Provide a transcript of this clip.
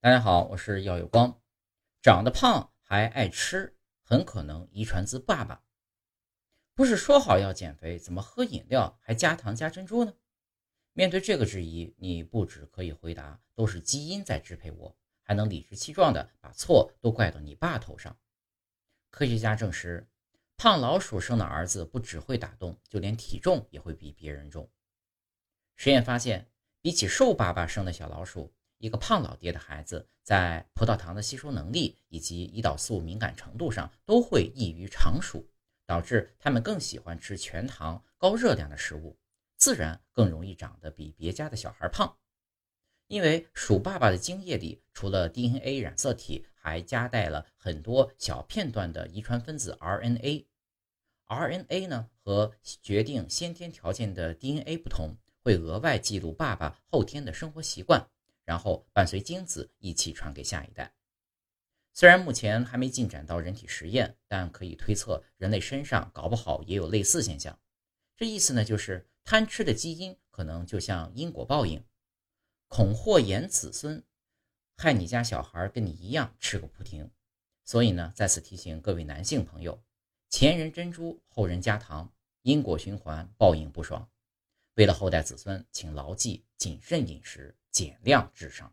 大家好，我是耀有光。长得胖还爱吃，很可能遗传自爸爸。不是说好要减肥，怎么喝饮料还加糖加珍珠呢？面对这个质疑，你不只可以回答都是基因在支配我，还能理直气壮地把错都怪到你爸头上。科学家证实，胖老鼠生的儿子不只会打洞，就连体重也会比别人重。实验发现，比起瘦爸爸生的小老鼠。一个胖老爹的孩子在葡萄糖的吸收能力以及胰岛素敏感程度上都会异于常属，导致他们更喜欢吃全糖、高热量的食物，自然更容易长得比别家的小孩胖。因为鼠爸爸的精液里除了 DNA 染色体，还夹带了很多小片段的遗传分子 RNA。RNA 呢和决定先天条件的 DNA 不同，会额外记录爸爸后天的生活习惯。然后伴随精子一起传给下一代。虽然目前还没进展到人体实验，但可以推测人类身上搞不好也有类似现象。这意思呢，就是贪吃的基因可能就像因果报应，恐祸延子孙，害你家小孩跟你一样吃个不停。所以呢，在此提醒各位男性朋友：前人珍珠，后人加糖，因果循环，报应不爽。为了后代子孙，请牢记谨慎饮食。减量至上。